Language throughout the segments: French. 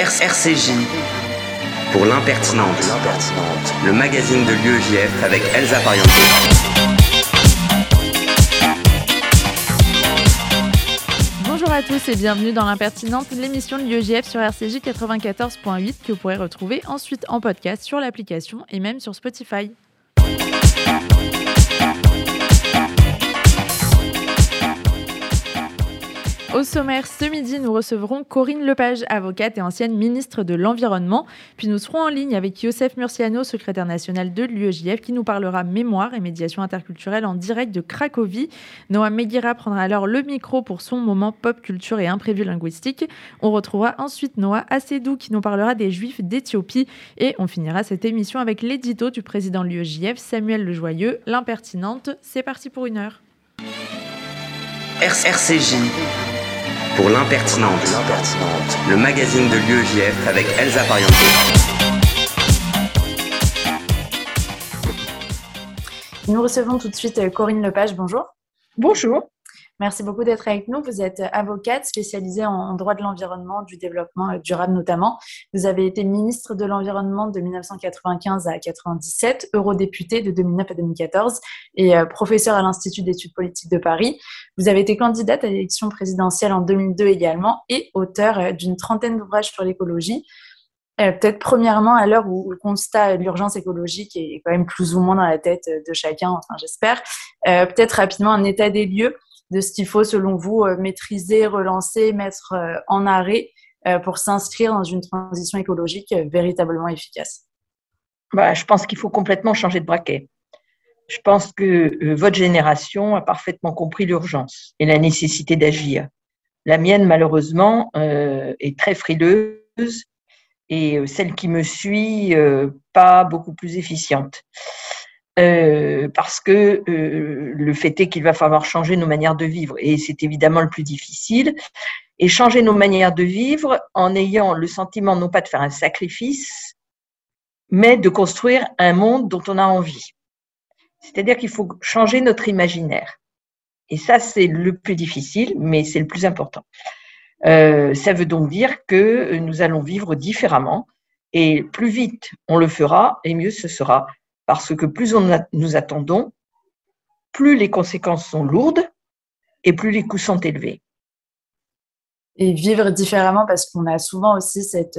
RCJ pour l'impertinente, le magazine de l'UEJF avec Elsa Pariente. Bonjour à tous et bienvenue dans l'impertinente, l'émission de l'UEJF sur RCJ 94.8 que vous pourrez retrouver ensuite en podcast sur l'application et même sur Spotify. Au sommaire, ce midi, nous recevrons Corinne Lepage, avocate et ancienne ministre de l'Environnement. Puis nous serons en ligne avec Youssef Murciano, secrétaire national de l'UEJF, qui nous parlera mémoire et médiation interculturelle en direct de Cracovie. Noah Meguira prendra alors le micro pour son moment pop culture et imprévu linguistique. On retrouvera ensuite Noah Assedou qui nous parlera des Juifs d'Éthiopie. Et on finira cette émission avec l'édito du président de l'UEJF, Samuel Lejoyeux, l'impertinente. C'est parti pour une heure. RCJ pour l'impertinente, le magazine de l'UEJF avec Elsa Pariente. Nous recevons tout de suite euh, Corinne Lepage. Bonjour. Bonjour. Merci beaucoup d'être avec nous. Vous êtes avocate spécialisée en droit de l'environnement, du développement euh, durable notamment. Vous avez été ministre de l'Environnement de 1995 à 97, eurodéputé de 2009 à 2014 et euh, professeur à l'Institut d'études politiques de Paris. Vous avez été candidate à l'élection présidentielle en 2002 également et auteur euh, d'une trentaine d'ouvrages sur l'écologie. Peut-être premièrement, à l'heure où le constat de l'urgence écologique est quand même plus ou moins dans la tête de chacun, enfin j'espère, peut-être rapidement un état des lieux de ce qu'il faut, selon vous, euh, maîtriser, relancer, mettre euh, en arrêt euh, pour s'inscrire dans une transition écologique véritablement efficace? Bah, Je pense qu'il faut complètement changer de braquet. Je pense que votre génération a parfaitement compris l'urgence et la nécessité d'agir. La mienne, malheureusement, est très frileuse et celle qui me suit, pas beaucoup plus efficiente. Euh, parce que euh, le fait est qu'il va falloir changer nos manières de vivre et c'est évidemment le plus difficile. Et changer nos manières de vivre en ayant le sentiment non pas de faire un sacrifice, mais de construire un monde dont on a envie. C'est-à-dire qu'il faut changer notre imaginaire. Et ça, c'est le plus difficile, mais c'est le plus important. Euh, ça veut donc dire que nous allons vivre différemment et plus vite on le fera et mieux ce sera parce que plus on nous attendons, plus les conséquences sont lourdes et plus les coûts sont élevés. Et vivre différemment parce qu'on a souvent aussi cette,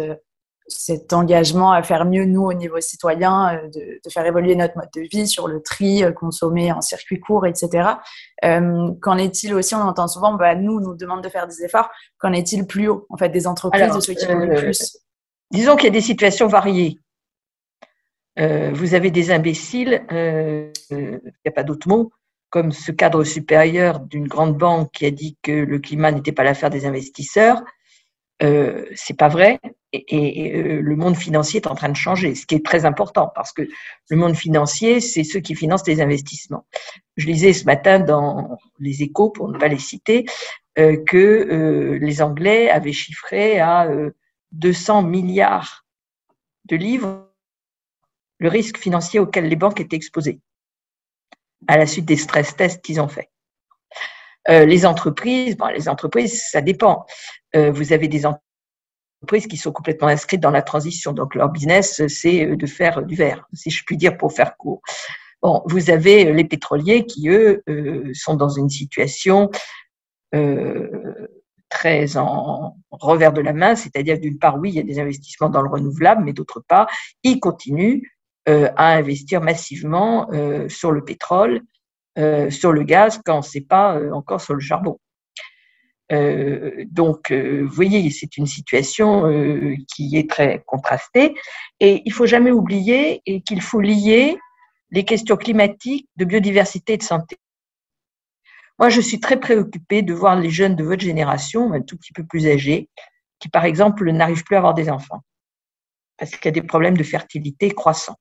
cet engagement à faire mieux, nous, au niveau citoyen, euh, de, faire évoluer notre mode de vie sur le tri, euh, consommer en circuit court, etc. Euh, qu'en est-il aussi? On entend souvent, bah, nous, nous demande de faire des efforts. Qu'en est-il plus haut, en fait, des entreprises, de ceux qui font le plus Disons qu'il y a des situations variées. Euh, vous avez des imbéciles, euh, il n'y a pas d'autre mot, comme ce cadre supérieur d'une grande banque qui a dit que le climat n'était pas l'affaire des investisseurs. Euh, c'est pas vrai. Et, euh, le monde financier est en train de changer, ce qui est très important parce que le monde financier, c'est ceux qui financent les investissements. Je lisais ce matin dans les échos, pour ne pas les citer, que les Anglais avaient chiffré à 200 milliards de livres le risque financier auquel les banques étaient exposées à la suite des stress tests qu'ils ont fait. Euh, les entreprises, bon, les entreprises, ça dépend. Euh, vous avez des entreprises qui sont complètement inscrites dans la transition, donc leur business, c'est de faire du verre, si je puis dire, pour faire court. Bon, vous avez les pétroliers qui, eux, euh, sont dans une situation très en revers de la main, c'est-à-dire d'une part, oui, il y a des investissements dans le renouvelable, mais d'autre part, ils continuent euh, à investir massivement euh, sur le pétrole, euh, sur le gaz, quand ce n'est pas encore sur le charbon. donc, vous voyez, c'est une situation qui est très contrastée. Et il faut jamais oublier qu'il faut lier les questions climatiques, de biodiversité et de santé. Moi, je suis très préoccupée de voir les jeunes de votre génération, un tout petit peu plus âgés, qui, par exemple, n'arrivent plus à avoir des enfants parce qu'il y a des problèmes de fertilité croissants.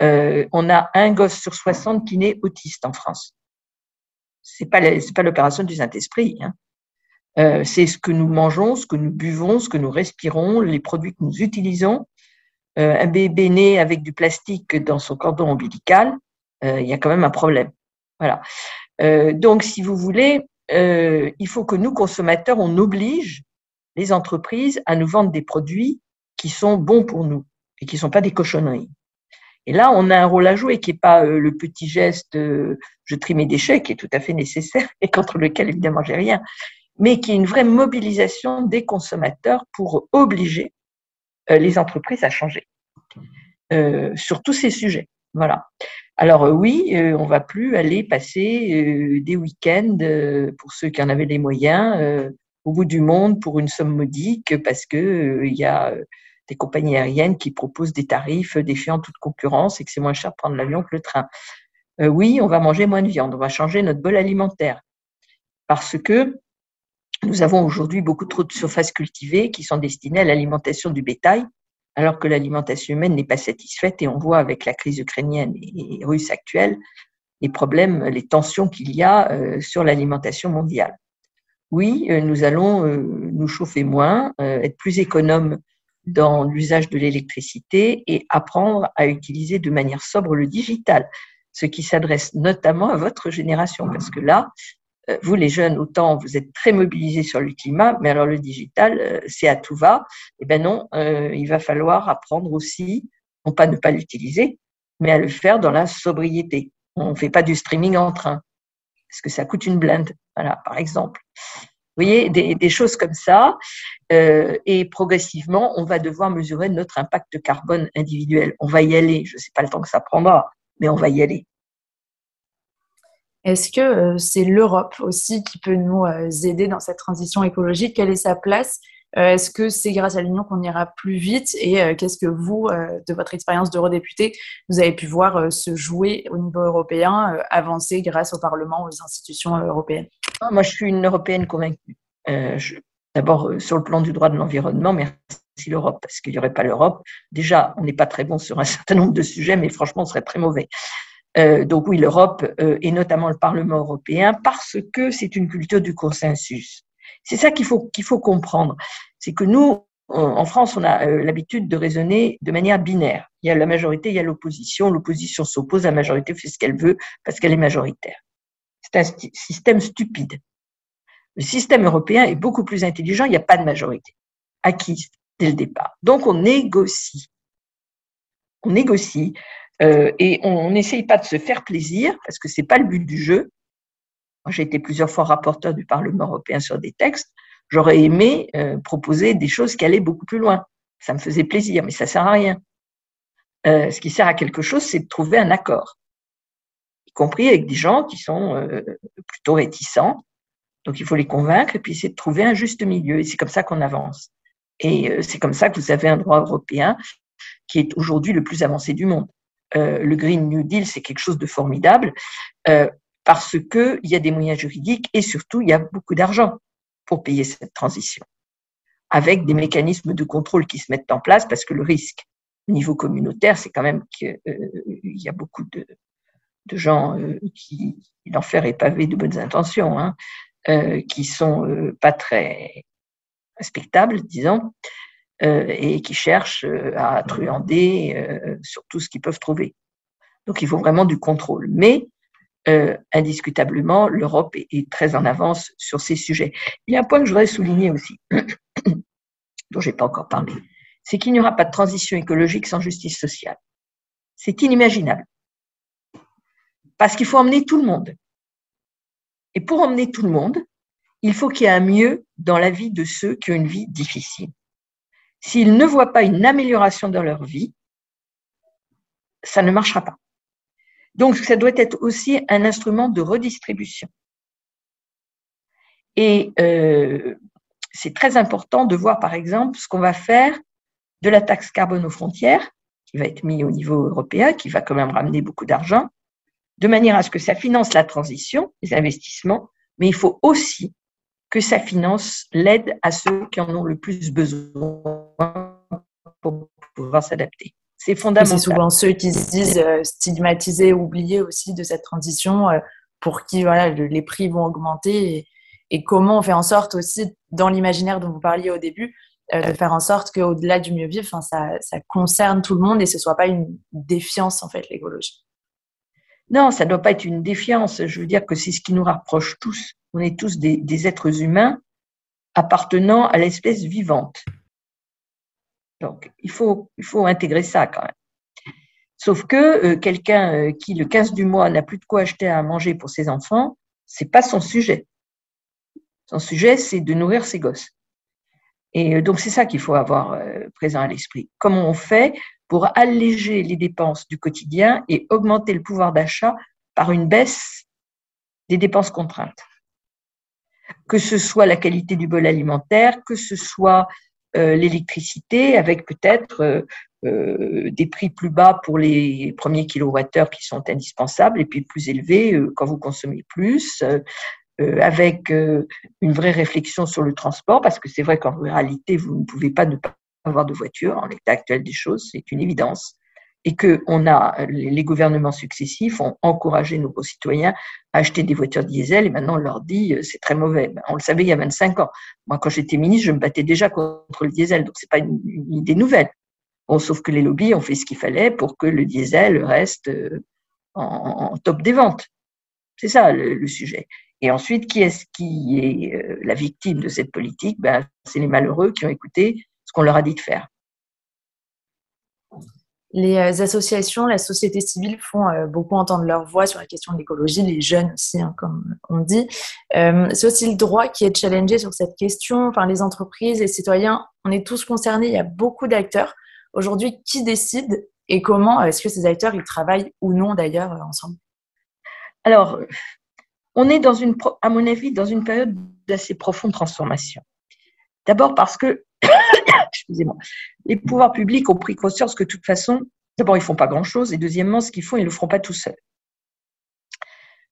Euh, on a un gosse sur 60 qui naît autiste en France. C'est pas pas l'opération du Saint-Esprit. Hein. Euh, c'est ce que nous mangeons, ce que nous buvons, ce que nous respirons, les produits que nous utilisons. Euh, un bébé né avec du plastique dans son cordon ombilical, il y a quand même un problème. Voilà. donc, si vous voulez, il faut que nous consommateurs, on oblige les entreprises à nous vendre des produits qui sont bons pour nous et qui ne sont pas des cochonneries. Et là, on a un rôle à jouer qui n'est pas euh, le petit geste euh, je trie mes déchets, qui est tout à fait nécessaire et contre lequel évidemment j'ai rien, mais qui est une vraie mobilisation des consommateurs pour obliger euh, les entreprises à changer sur tous ces sujets. Voilà. Alors oui, on va plus aller passer des week-ends pour ceux qui en avaient les moyens au bout du monde pour une somme modique parce que il y a des compagnies aériennes qui proposent des tarifs défiant toute concurrence et que c'est moins cher de prendre l'avion que le train. Euh, oui, on va manger moins de viande, on va changer notre bol alimentaire parce que nous avons aujourd'hui beaucoup trop de surfaces cultivées qui sont destinées à l'alimentation du bétail, alors que l'alimentation humaine n'est pas satisfaite et on voit avec la crise ukrainienne et russe actuelle les problèmes, les tensions qu'il y a euh, sur l'alimentation mondiale. Oui, euh, nous allons nous chauffer moins, être plus économes dans l'usage de l'électricité et apprendre à utiliser de manière sobre le digital, ce qui s'adresse notamment à votre génération, parce que là, euh, vous les jeunes, autant vous êtes très mobilisés sur le climat, mais alors le digital, euh, c'est à tout va. Eh bien non, euh, il va falloir apprendre aussi, non pas ne pas l'utiliser, mais à le faire dans la sobriété. On ne fait pas du streaming en train, parce que ça coûte une blinde, voilà, par exemple. Vous voyez, des, choses comme ça. Euh, et progressivement, on va devoir mesurer notre impact carbone individuel. On va y aller. Je ne sais pas le temps que ça prendra, mais on va y aller. Est-ce que euh, c'est l'Europe aussi qui peut nous euh, aider dans cette transition écologique? Quelle est sa place? Est-ce que c'est grâce à l'Union qu'on ira plus vite Et euh, qu'est-ce que vous, euh, de votre expérience d'eurodéputé, vous avez pu voir se jouer au niveau européen, avancer grâce au Parlement, aux institutions européennes? Ah, Moi, je suis une européenne convaincue. D'abord, sur le plan du droit de l'environnement, merci l'Europe, parce qu'il n'y aurait pas l'Europe. Déjà, on n'est pas très bon sur un certain nombre de sujets, mais franchement, on serait très mauvais. donc oui, l'Europe et notamment le Parlement européen, parce que c'est une culture du consensus. C'est ça qu'il faut, qu'il faut comprendre. C'est que nous, en France, on a euh, l'habitude de raisonner de manière binaire. Il y a la majorité, il y a l'opposition. L'opposition s'oppose, la majorité fait ce qu'elle veut parce qu'elle est majoritaire. C'est un système stupide. Le système européen est beaucoup plus intelligent, il n'y a pas de majorité acquise dès le départ. Donc on négocie. On négocie euh, et on n'essaye pas de se faire plaisir parce que c'est pas le but du jeu j'ai été plusieurs fois rapporteur du Parlement européen sur des textes. J'aurais aimé euh, proposer des choses qui allaient beaucoup plus loin. Ça me faisait plaisir, mais ça sert à rien. Euh, ce qui sert à quelque chose, c'est de trouver un accord, y compris avec des gens qui sont euh, plutôt réticents. Donc, il faut les convaincre et puis essayer de trouver un juste milieu. Et c'est comme ça qu'on avance. Et c'est comme ça que vous avez un droit européen qui est aujourd'hui le plus avancé du monde. le Green New Deal, c'est quelque chose de formidable parce qu'il y a des moyens juridiques et surtout, il y a beaucoup d'argent pour payer cette transition, avec des mécanismes de contrôle qui se mettent en place, parce que le risque au niveau communautaire, c'est quand même qu'il euh, y a beaucoup de, gens euh, qui, l'enfer est pavé de bonnes intentions, hein, euh, qui sont pas très respectables, disons, et qui cherchent à truander sur tout ce qu'ils peuvent trouver. Donc, il faut vraiment du contrôle. Mais euh, indiscutablement, l'Europe est, très en avance sur ces sujets. Il y a un point que je voudrais souligner aussi, dont je n'ai pas encore parlé, c'est qu'il n'y aura pas de transition écologique sans justice sociale. C'est inimaginable. Parce qu'il faut emmener tout le monde. Et pour emmener tout le monde, il faut qu'il y ait un mieux dans la vie de ceux qui ont une vie difficile. S'ils ne voient pas une amélioration dans leur vie, ça ne marchera pas. Donc, ça doit être aussi un instrument de redistribution. Et euh, c'est très important de voir, par exemple, ce qu'on va faire de la taxe carbone aux frontières, qui va être mis au niveau européen, qui va quand même ramener beaucoup d'argent, de manière à ce que ça finance la transition, les investissements, mais il faut aussi que ça finance l'aide à ceux qui en ont le plus besoin pour pouvoir s'adapter. C'est fondamental. C'est souvent ceux qui se disent euh, stigmatisés, oubliés aussi de cette transition, euh, pour qui voilà, les prix vont augmenter. Et, comment on fait en sorte aussi, dans l'imaginaire dont vous parliez au début, euh, de faire en sorte qu'au-delà du mieux vivre, ça, ça concerne tout le monde et ce soit pas une défiance, en fait, l'écologie. Non, ça ne doit pas être une défiance. Je veux dire que c'est ce qui nous rapproche tous. On est tous des, des êtres humains appartenant à l'espèce vivante. Donc, il faut, intégrer ça quand même. Sauf que euh, quelqu'un euh, qui, le 15 du mois, n'a plus de quoi acheter à manger pour ses enfants, c'est pas son sujet. Son sujet, c'est de nourrir ses gosses. Et euh, donc, c'est ça qu'il faut avoir présent à l'esprit. Comment on fait pour alléger les dépenses du quotidien et augmenter le pouvoir d'achat par une baisse des dépenses contraintes? Que ce soit la qualité du bol alimentaire, que ce soit l'électricité, avec peut-être euh, des prix plus bas pour les premiers kilowattheures qui sont indispensables et puis plus élevés euh, quand vous consommez plus, euh, avec une vraie réflexion sur le transport, parce que c'est vrai qu'en réalité, vous ne pouvez pas ne pas avoir de voiture. En l'état actuel des choses, c'est une évidence et que on a les gouvernements successifs ont encouragé nos concitoyens à acheter des voitures diesel et maintenant on leur dit c'est très mauvais. Ben, on le savait il y a 25 ans. Moi, quand j'étais ministre, je me battais déjà contre le diesel, donc c'est pas une, idée nouvelle sauf que les lobbies ont fait ce qu'il fallait pour que le diesel reste euh, en, top des ventes. C'est ça le, sujet. Et ensuite, qui est-ce qui est euh, la victime de cette politique? Ben, C'est les malheureux qui ont écouté ce qu'on leur a dit de faire. Les euh, associations, la société civile font beaucoup entendre leur voix sur la question de l'écologie, les jeunes aussi, hein, comme on dit. c'est aussi le droit qui est challengé sur cette question. Enfin, les entreprises, les citoyens, on est tous concernés. Il y a beaucoup d'acteurs. Aujourd'hui, qui décide et comment est-ce que ces acteurs ils travaillent ou non d'ailleurs euh, ensemble? Alors, on est dans une, à mon avis, dans une période d'assez profonde transformation. D'abord parce que, excusez-moi, les pouvoirs publics ont pris conscience que de toute façon, d'abord, ils font pas grand-chose, et deuxièmement, ce qu'ils font, ils le feront pas tout seuls.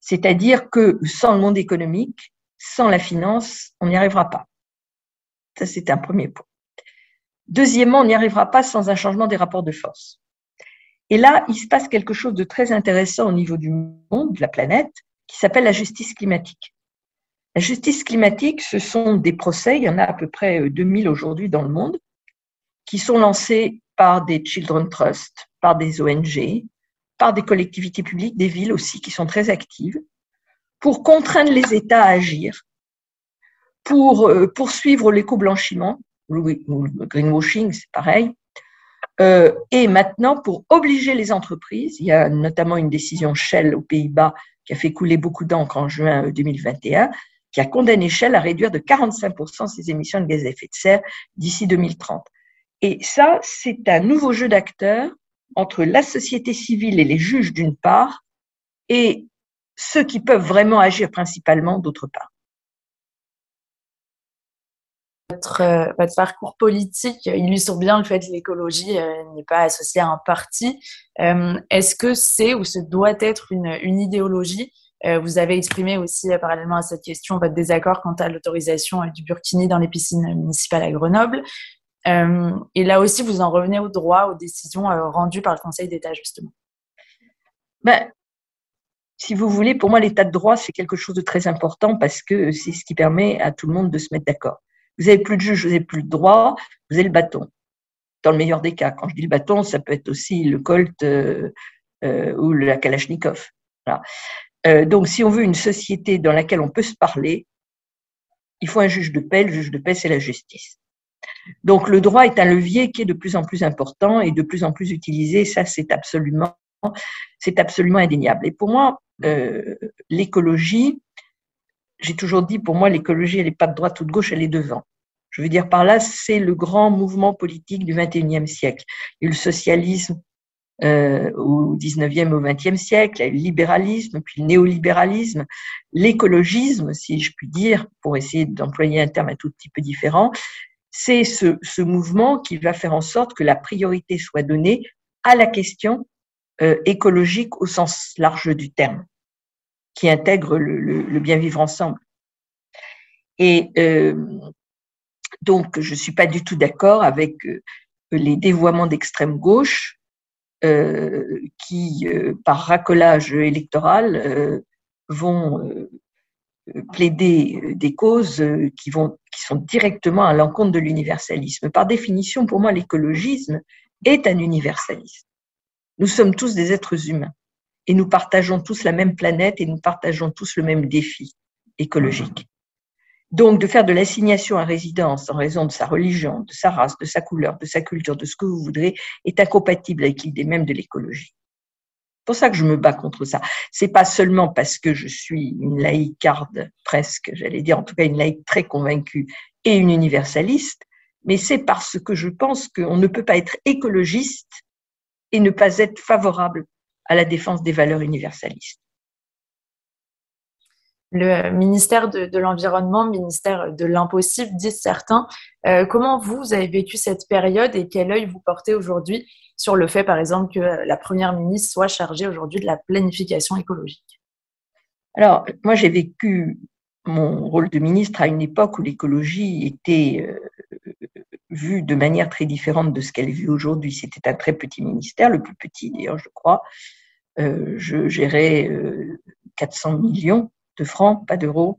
C'est-à-dire que sans le monde économique, sans la finance, on n'y arrivera pas. Ça, c'est un premier point. Deuxièmement, on n'y arrivera pas sans un changement des rapports de force. Et là, il se passe quelque chose de très intéressant au niveau du monde, de la planète, qui s'appelle la justice climatique. La justice climatique, ce sont des procès, il y en a à peu près 2000 euh, aujourd'hui dans le monde, qui sont lancés par des Children Trust, par des ONG, par des collectivités publiques, des villes aussi qui sont très actives, pour contraindre les États à agir, pour euh, poursuivre l'éco-blanchiment, le greenwashing, c'est pareil. Euh, et maintenant, pour obliger les entreprises, il y a notamment une décision Shell aux Pays-Bas qui a fait couler beaucoup d'encre en juin 2021, euh, qui a condamné Shell à réduire de 45% ses émissions de gaz à effet de serre d'ici 2030. Et ça, c'est un nouveau jeu d'acteurs entre la société civile et les juges d'une part, et ceux qui peuvent vraiment agir principalement d'autre part. votre, euh, parcours politique illustre bien le fait que l'écologie euh, n'est pas associée à un parti. Euh, est-ce que c'est ou ce doit être une idéologie Vous avez exprimé aussi, parallèlement à cette question, votre désaccord quant à l'autorisation du burkini dans les piscines municipales à Grenoble. et là aussi, vous en revenez au droit, aux décisions rendues par le Conseil d'État, justement. Ben, si vous voulez, pour moi, l'état de droit, c'est quelque chose de très important parce que c'est ce qui permet à tout le monde de se mettre d'accord. Vous n'avez plus de juge, vous n'avez plus de droit, vous avez le bâton. Dans le meilleur des cas. Quand je dis le bâton, ça peut être aussi le Colt euh, euh, ou la Kalachnikov. Euh, donc, si on veut une société dans laquelle on peut se parler, il faut un juge de paix. Le juge de paix, c'est la justice. Donc, le droit est un levier qui est de plus en plus important et de plus en plus utilisé. Ça, c'est absolument, c'est absolument indéniable. Et pour moi, l'écologie, j'ai toujours dit, pour moi, l'écologie, elle n'est pas de droite ou de gauche, elle est devant. Je veux dire par là, c'est le grand mouvement politique du XXIe siècle. Il y a eu le socialisme euh, au XIXe au XXe siècle, le libéralisme, puis le néolibéralisme, l'écologisme, si je puis dire, pour essayer d'employer un terme un tout petit peu différent, c'est ce, ce, mouvement qui va faire en sorte que la priorité soit donnée à la question euh, écologique au sens large du terme qui intègre le, bien vivre ensemble. Et euh, donc, je ne suis pas du tout d'accord avec euh, les dévoiements d'extrême gauche qui, par racolage électoral, vont plaider des causes qui, vont, qui sont directement à l'encontre de l'universalisme. Par définition, pour moi, l'écologisme est un universalisme. Nous sommes tous des êtres humains et nous partageons tous la même planète et nous partageons tous le même défi écologique. Donc, de faire de l'assignation à résidence en raison de sa religion, de sa race, de sa couleur, de sa culture, de ce que vous voudrez, est incompatible avec l'idée même de l'écologie. C'est pour ça que je me bats contre ça. C'est pas seulement parce que je suis une laïcarde presque, j'allais dire en tout cas une laïque très convaincue et une universaliste, mais c'est parce que je pense qu'on ne peut pas être écologiste et ne pas être favorable à la défense des valeurs universalistes le ministère de, l'Environnement, ministère de l'impossible, disent certains. Euh, comment vous, avez vécu cette période et quel œil vous portez aujourd'hui sur le fait, par exemple, que la Première ministre soit chargée aujourd'hui de la planification écologique? Alors, moi, j'ai vécu mon rôle de ministre à une époque où l'écologie était euh, vue de manière très différente de ce qu'elle est vue aujourd'hui. C'était un très petit ministère, le plus petit d'ailleurs, je crois. Euh, je gérais 400 millions de francs, pas d'euros.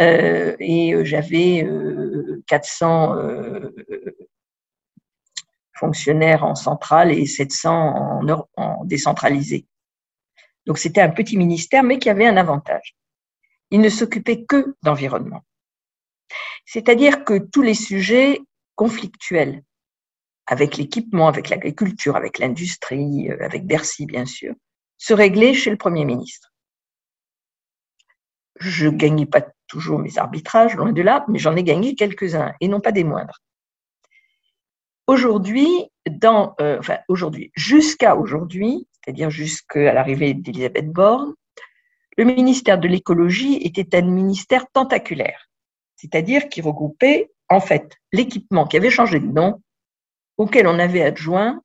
Euh, et euh, j'avais 400 euh, fonctionnaires en centrale et 700 en, en décentralisé. Donc c'était un petit ministère, mais qui avait un avantage. Il ne s'occupait que d'environnement. C'est-à-dire que tous les sujets conflictuels, avec l'équipement, avec l'agriculture, avec l'industrie, avec Bercy bien sûr, se réglaient chez le Premier ministre je gagnais pas toujours mes arbitrages, loin de là, mais j'en ai gagné quelques-uns, et non pas des moindres. Euh, aujourd'hui, jusqu'à aujourd'hui, c'est-à-dire jusqu'à l'arrivée d'Elisabeth Borne, le ministère de l'écologie était un ministère tentaculaire, c'est-à-dire qui regroupait en fait l'équipement qui avait changé de nom, auquel on avait adjoint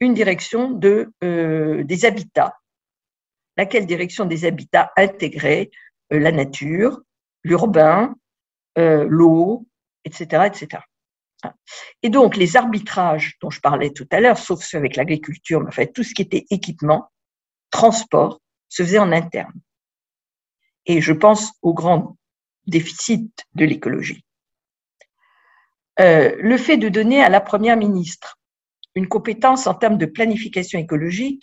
une direction de, euh, des habitats, laquelle direction des habitats intégrait la nature, l'urbain, euh, l'eau, etc., etc. Et donc, les arbitrages dont je parlais tout à l'heure, sauf ceux avec l'agriculture, mais en fait, tout ce qui était équipement, transport, se faisait en interne. Et je pense au grand déficit de l'écologie. Euh, le fait de donner à la Première ministre une compétence en termes de planification écologique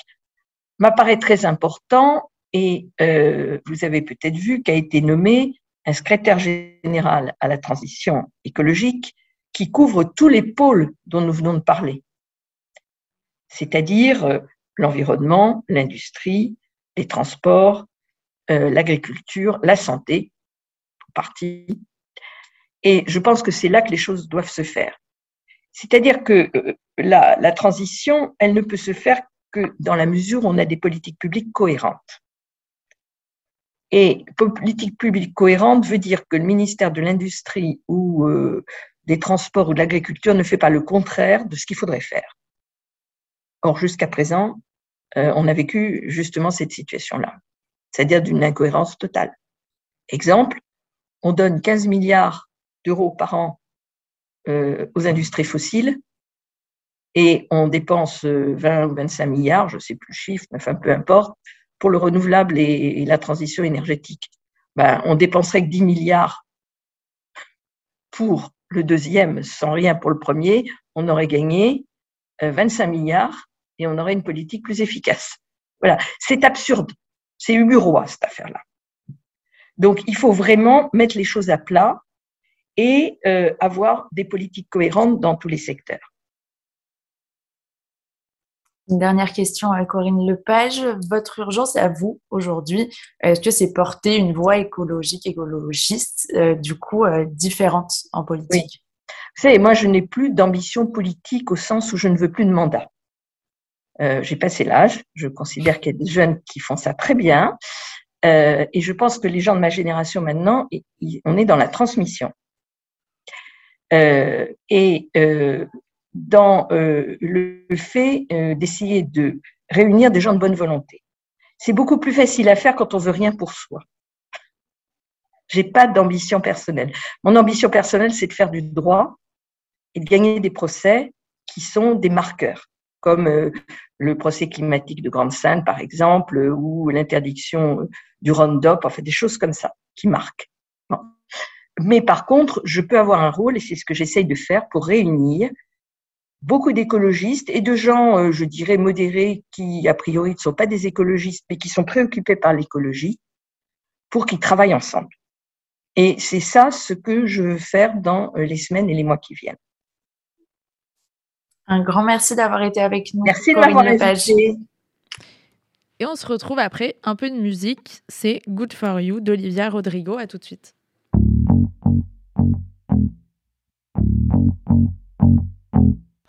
m'apparaît très important et euh, vous avez peut-être vu qu'a été nommé un secrétaire général à la transition écologique qui couvre tous les pôles dont nous venons de parler, c'est-à-dire euh, l'environnement, l'industrie, les transports, euh, l'agriculture, la santé, en partie. Et je pense que c'est là que les choses doivent se faire. C'est-à-dire que la, la transition, elle ne peut se faire que dans la mesure où on a des politiques publiques cohérentes. Et politique publique cohérente veut dire que le ministère de l'Industrie ou euh, des Transports ou de l'Agriculture ne fait pas le contraire de ce qu'il faudrait faire. Or, jusqu'à présent, euh, on a vécu justement cette situation-là, c'est-à-dire d'une incohérence totale. Exemple, on donne 15 milliards d'euros par an euh, aux industries fossiles et on dépense 20 ou 25 milliards, je ne sais plus le chiffre, mais enfin peu importe, pour le renouvelable et, la transition énergétique. Ben, on dépenserait que 10 milliards pour le deuxième sans rien pour le premier, on aurait gagné 25 euh, milliards et on aurait une politique plus efficace. Voilà, c'est absurde, c'est humurois cette affaire-là. Donc il faut vraiment mettre les choses à plat et euh, avoir des politiques cohérentes dans tous les secteurs. Une dernière question à Corinne Lepage. Votre urgence à vous aujourd'hui, est-ce que c'est porter une voie écologique, écologiste, euh, du coup, euh, différente en politique? Vous savez, moi, je n'ai plus d'ambition politique au sens où je ne veux plus de mandat. Euh, j'ai passé l'âge, je considère qu'il y a des jeunes qui font ça très bien, et je pense que les gens de ma génération maintenant, on est dans la transmission. et dans euh, le fait euh, d'essayer de réunir des gens de bonne volonté. C'est beaucoup plus facile à faire quand on veut rien pour soi. J'ai pas d'ambition personnelle. Mon ambition personnelle, c'est de faire du droit et de gagner des procès qui sont des marqueurs, comme euh, le procès climatique de Grande-Sainte, par exemple, ou l'interdiction du Roundup, enfin des choses comme ça, qui marquent. Mais par contre, je peux avoir un rôle, et c'est ce que j'essaye de faire, pour réunir beaucoup d'écologistes et de gens, euh, je dirais, modérés qui, a priori, ne sont pas des écologistes, mais qui sont préoccupés par l'écologie, pour qu'ils travaillent ensemble. Et c'est ça ce que je veux faire dans les semaines et les mois qui viennent. Un grand merci d'avoir été avec nous. Merci de m'avoir invité. Et on se retrouve après un peu de musique. C'est Good for You d'Olivia Rodrigo. À tout de suite.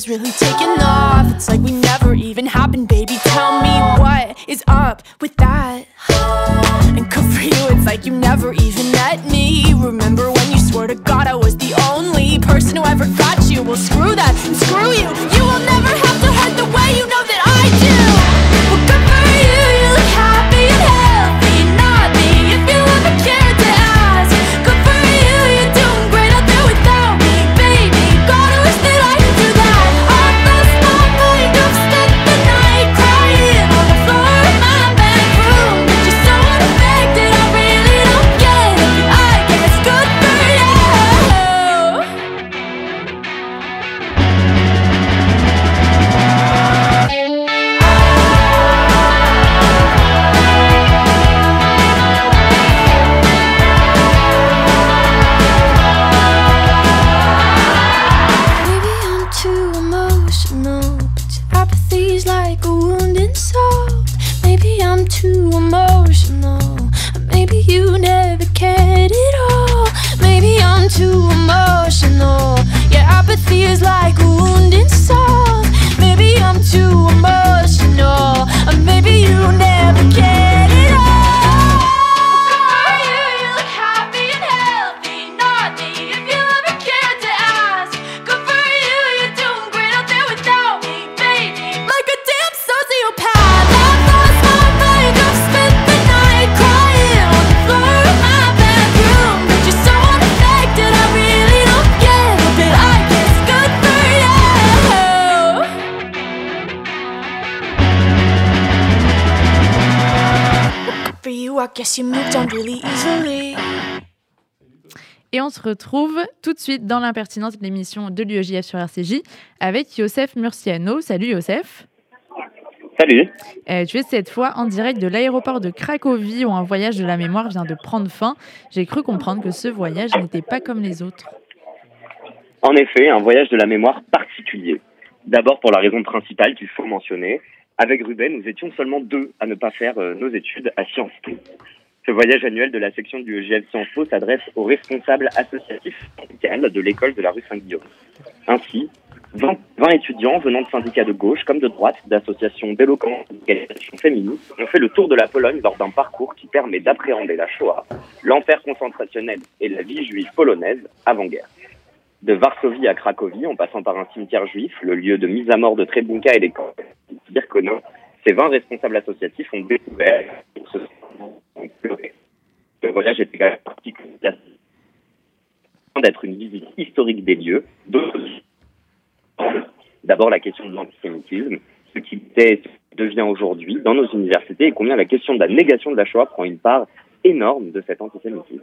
Career's really taking off. It's like we de suite dans l'impertinence de l'émission de l'UEJF sur RCJ avec Youssef Murciano. Salut Youssef. Salut. Euh, tu es cette fois en direct de l'aéroport de Cracovie où un voyage de la mémoire vient de prendre fin. J'ai cru comprendre que ce voyage n'était pas comme les autres. En effet, un voyage de la mémoire particulier. D'abord pour la raison principale qu'il faut mentionner. Avec Ruben, nous étions seulement deux à ne pas faire euh, nos études à Sciences Po. Ce voyage annuel de la section du EGF Sciences Po s'adresse aux responsables associatifs syndicales de l'école de la rue Saint-Guillaume. Ainsi, 20, 20 étudiants venant de syndicats de gauche comme de droite, d'associations d'éloquence et d'organisations féministes ont fait le tour de la Pologne lors d'un parcours qui permet d'appréhender la Shoah, l'enfer concentrationnel et la vie juive polonaise avant-guerre. De Varsovie à Cracovie, en passant par un cimetière juif, le lieu de mise à mort de Treblinka et des camps de Birkenau, ces 20 responsables associatifs ont découvert pleuré. Le voyage quand même particulier d'être une visite historique des lieux, D'abord la question de l'antisémitisme, ce ce qui devient aujourd'hui dans nos universités et combien la question de la négation de la Shoah prend une part énorme de cet antisémitisme.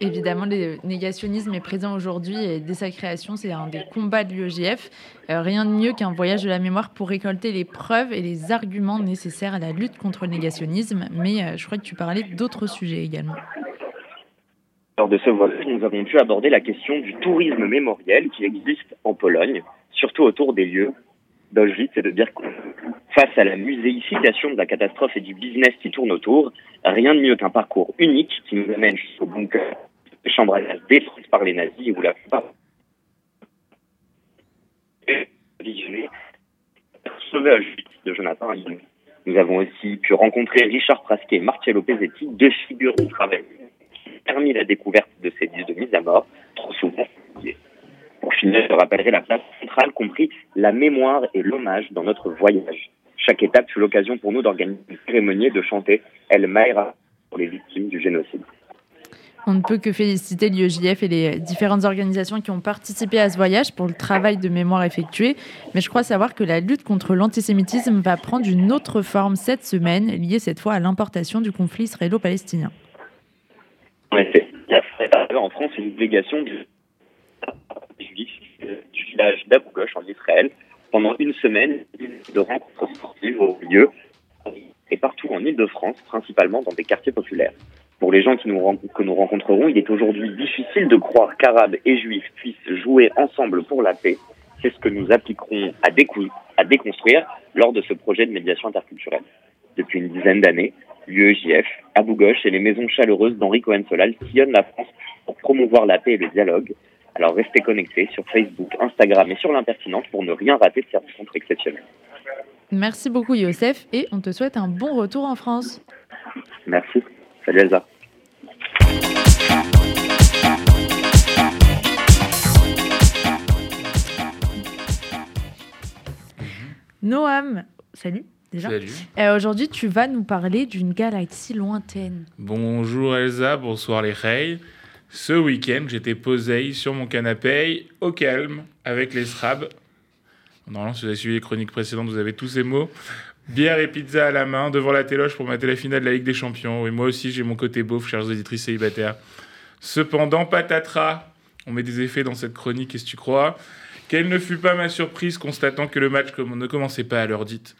Évidemment, le négationnisme est présent aujourd'hui et dès sa création, c'est un des combats de l'UEJF. Euh, rien de mieux qu'un voyage de la mémoire pour récolter les preuves et les arguments nécessaires à la lutte contre le négationnisme. Mais euh, je crois que tu parlais d'autres sujets également. Lors de ce voyage, nous avons pu aborder la question du tourisme mémoriel qui existe en Pologne, surtout autour des lieux d'Auschwitz et de Birkenau. Face à la muséification de la catastrophe et du business qui tourne autour, rien de mieux qu'un parcours unique qui nous amène jusqu'au bunker, des chambres à gaz détruites par les nazis où la visionner Sauvage de Jonathan. Nous avons aussi pu rencontrer Richard Prasquet et Marcello Pezzetti, deux figures du travail qui ont permis la découverte de ces disques de mise à mort, trop souvent oubliés. Pour finir, je rappellerai la place centrale, compris la mémoire et l'hommage dans notre voyage. Chaque étape fut l'occasion pour nous d'organiser une cérémonie et de chanter El Maïra pour les victimes du génocide. On ne peut que féliciter l'IEJF et les différentes organisations qui ont participé à ce voyage pour le travail de mémoire effectué. Mais je crois savoir que la lutte contre l'antisémitisme va prendre une autre forme cette semaine, liée cette fois à l'importation du conflit israélo-palestinien. En effet, il y a en France une délégation du, du village d'Abou Ghosh en Israël pendant une semaine de rencontres sportives au lieu et partout en Ile-de-France, principalement dans des quartiers populaires. Pour les gens qui nous, que nous rencontrerons, il est aujourd'hui difficile de croire qu'Arabes et Juifs puissent jouer ensemble pour la paix. C'est ce que nous appliquerons à, à déconstruire lors de ce projet de médiation interculturelle. Depuis une dizaine d'années, l'UEJF, Abou Ghosh et les maisons chaleureuses d'Henri Cohen-Solal sillonnent la France pour promouvoir la paix et le dialogue. Alors restez connectés sur Facebook, Instagram et sur l'impertinence pour ne rien rater de ces rencontres exceptionnelles. Merci beaucoup Youssef et on te souhaite un bon retour en France. Merci. Salut Elsa. Noam, salut déjà. Salut. Euh, Aujourd'hui, tu vas nous parler d'une galaxie lointaine. Bonjour Elsa, bonsoir les Rey. Ce week-end, j'étais posé sur mon canapé, au calme, avec les SRAB. Normalement, si vous avez suivi les chroniques précédentes, vous avez tous ces mots. Bière et pizza à la main, devant la téloche pour mater la finale de la Ligue des Champions. Et moi aussi, j'ai mon côté beauf, chers auditrices célibataires. Cependant, patatras, on met des effets dans cette chronique, qu'est-ce que tu crois? Quelle ne fut pas ma surprise constatant que le match ne commençait pas à l'heure dite.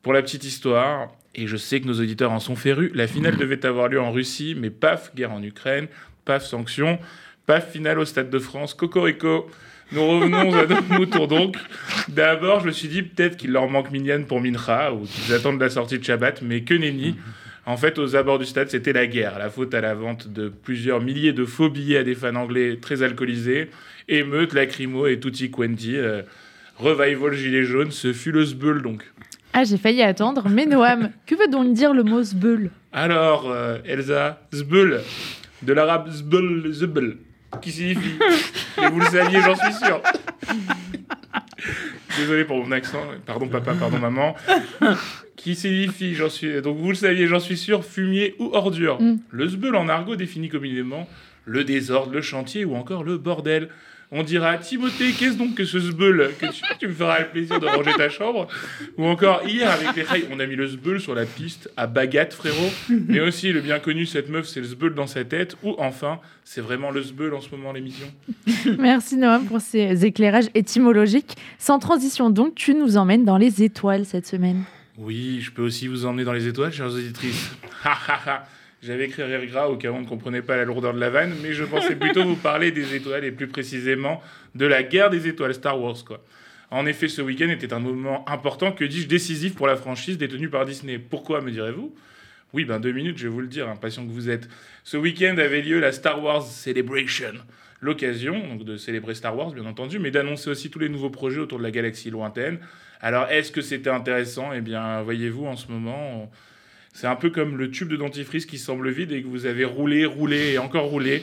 Pour la petite histoire, et je sais que nos auditeurs en sont férus, la finale devait avoir lieu en Russie, mais paf, guerre en Ukraine, paf, sanctions, paf, finale au Stade de France, cocorico. Nous revenons à notre mouton donc. D'abord, je me suis dit peut-être qu'il leur manque Minyan pour Mincha ou qu'ils attendent la sortie de Shabbat, mais que nenni. En fait, aux abords du stade, c'était la guerre. La faute à la vente de plusieurs milliers de faux billets à des fans anglais très alcoolisés. Émeute, lacrymo et tutti quanti. Euh, revival gilet jaune, ce fut le sbeul donc. Ah, j'ai failli attendre, mais Noam, que veut donc dire le mot sbeul Alors, euh, Elsa, sbeul, de l'arabe sbeul, zbeul, qui signifie, et vous le saviez, j'en suis sûr. Désolé pour mon accent, pardon papa, pardon maman. Qui signifie, j'en suis, donc vous le saviez, j'en suis sûr, fumier ou ordure. Mm. Le sbeul en argot définit communément le désordre, le chantier ou encore le bordel. On dira Timothée, qu'est-ce donc que ce sbeul que tu, tu me feras le plaisir de ranger ta chambre Ou encore hier avec les rails, on a mis le sbeul sur la piste à Bagat, frérot. Mais aussi le bien connu, cette meuf, c'est le sbeul dans sa tête. Ou enfin, c'est vraiment le sbeul en ce moment l'émission. Merci Noam pour ces éclairages étymologiques. Sans transition donc, tu nous emmènes dans les étoiles cette semaine. Oui, je peux aussi vous emmener dans les étoiles, chères auditrices. J'avais écrit rire gras au cas où on ne comprenait pas la lourdeur de la vanne, mais je pensais plutôt vous parler des étoiles et plus précisément de la guerre des étoiles Star Wars, quoi. En effet, ce week-end était un moment important, que dis-je, décisif pour la franchise détenue par Disney. Pourquoi, me direz-vous? Oui, ben deux minutes, je vais vous le dire, impatient que vous êtes. Ce week-end avait lieu la Star Wars Celebration. L'occasion, donc de célébrer Star Wars, bien entendu, mais d'annoncer aussi tous les nouveaux projets autour de la galaxie lointaine. Alors, est-ce que c'était intéressant? Eh bien, voyez-vous, en ce moment, c'est un peu comme le tube de dentifrice qui semble vide et que vous avez roulé, roulé et encore roulé